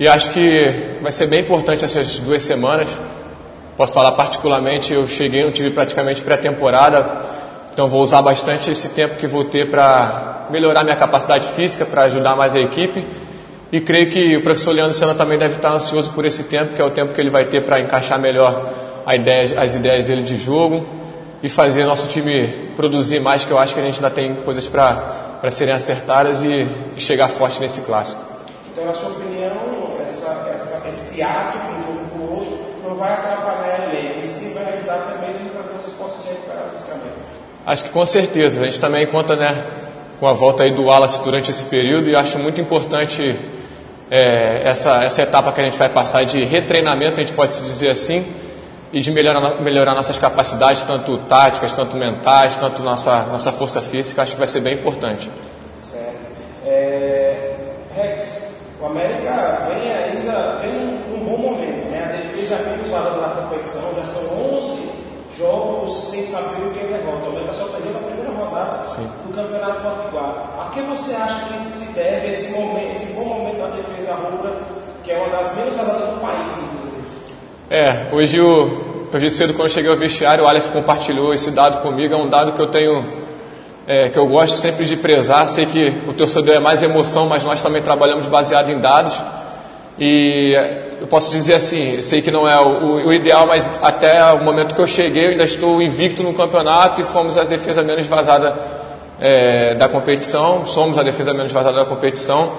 E acho que vai ser bem importante essas duas semanas. Posso falar particularmente, eu cheguei, não tive praticamente pré-temporada, então vou usar bastante esse tempo que vou ter para melhorar minha capacidade física, para ajudar mais a equipe. E creio que o professor Leandro Senna também deve estar ansioso por esse tempo, que é o tempo que ele vai ter para encaixar melhor ideia, as ideias dele de jogo e fazer nosso time produzir mais, que eu acho que a gente ainda tem coisas para serem acertadas e, e, chegar forte nesse clássico. Então, na sua opinião, essa, esse ato de um jogo para o outro não vai atrapalhar a elenco, e sim vai ajudar até mesmo para que vocês possam se recuperar fisicamente? Acho que com certeza. A gente também conta né, com a volta aí do Wallace durante esse período e acho muito importante é, essa, essa etapa que a gente vai passar de retreinamento, a gente pode se dizer assim, e de melhorar, melhorar nossas capacidades, tanto táticas, tanto mentais, tanto nossa, nossa força física, acho que vai ser bem importante. Certo. É, Rex, o América vem ainda vem um bom momento, né? A defesa é menos competição, já são 11 jogos sem saber o que é derrota. O América só perdeu na primeira rodada Sim. do Campeonato Potiguar. A que você acha que se deve esse, momento, esse bom momento da defesa rubra, que é uma das menos vazadas do país, inclusive? É, hoje, o, hoje cedo quando eu cheguei ao vestiário, o Aleph compartilhou esse dado comigo, é um dado que eu tenho, é, que eu gosto sempre de prezar, sei que o torcedor é mais emoção, mas nós também trabalhamos baseado em dados, e eu posso dizer assim, sei que não é o, o, ideal, mas até o momento que eu cheguei, eu ainda estou invicto no campeonato e fomos a defesa menos vazada é, da competição, somos a defesa menos vazada da competição,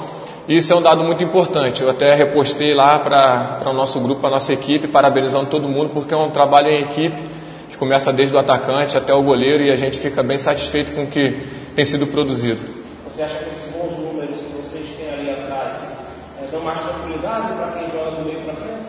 isso é um dado muito importante. Eu até repostei lá para o nosso grupo, para a nossa equipe, parabenizando todo mundo, porque é um trabalho em equipe que começa desde o atacante até o goleiro e a gente fica bem satisfeito com o que tem sido produzido. Você acha que esses bons números que vocês têm ali atrás é, dão mais tranquilidade para quem joga do meio para frente?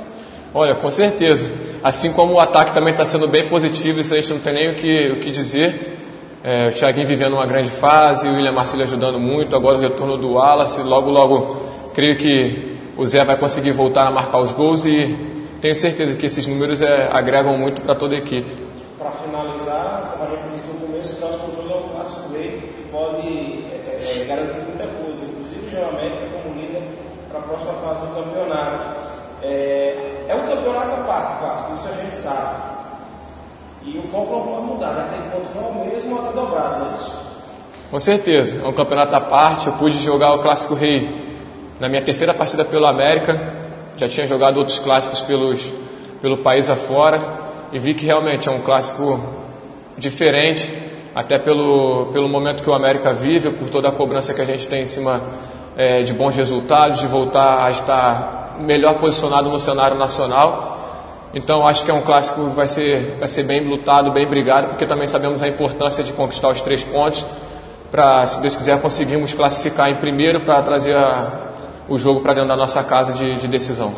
Olha, com certeza. Assim como o ataque também está sendo bem positivo, isso a gente não tem nem o que, o que dizer. É, o Thiaguinho vivendo uma grande fase, o William Marcelo ajudando muito, agora o retorno do Wallace, logo, logo creio que o Zé vai conseguir voltar a marcar os gols e tenho certeza que esses números é, agregam muito para toda a equipe. Para finalizar, como a gente disse no começo, o próximo jogo é um clássico rei que pode é, é, garantir muita coisa, inclusive o América como líder para a próxima fase do campeonato. É, é um campeonato à parte, clássico, isso a gente sabe. E o foco não pode mudar, né? Tem que continuar o mesmo ou até dobrado, não é isso? Com certeza, é um campeonato à parte. Eu pude jogar o Clássico Rei na minha terceira partida pelo América. Já tinha jogado outros clássicos pelos, pelo país afora e vi que realmente é um clássico diferente, até pelo, pelo momento que o América vive, por toda a cobrança que a gente tem em cima é, de bons resultados, de voltar a estar melhor posicionado no cenário nacional. Então acho que é um clássico que vai ser, vai ser bem lutado, bem brigado, porque também sabemos a importância de conquistar os três pontos para, se Deus quiser, conseguirmos classificar em primeiro para trazer a, o jogo para dentro da nossa casa de, de decisão.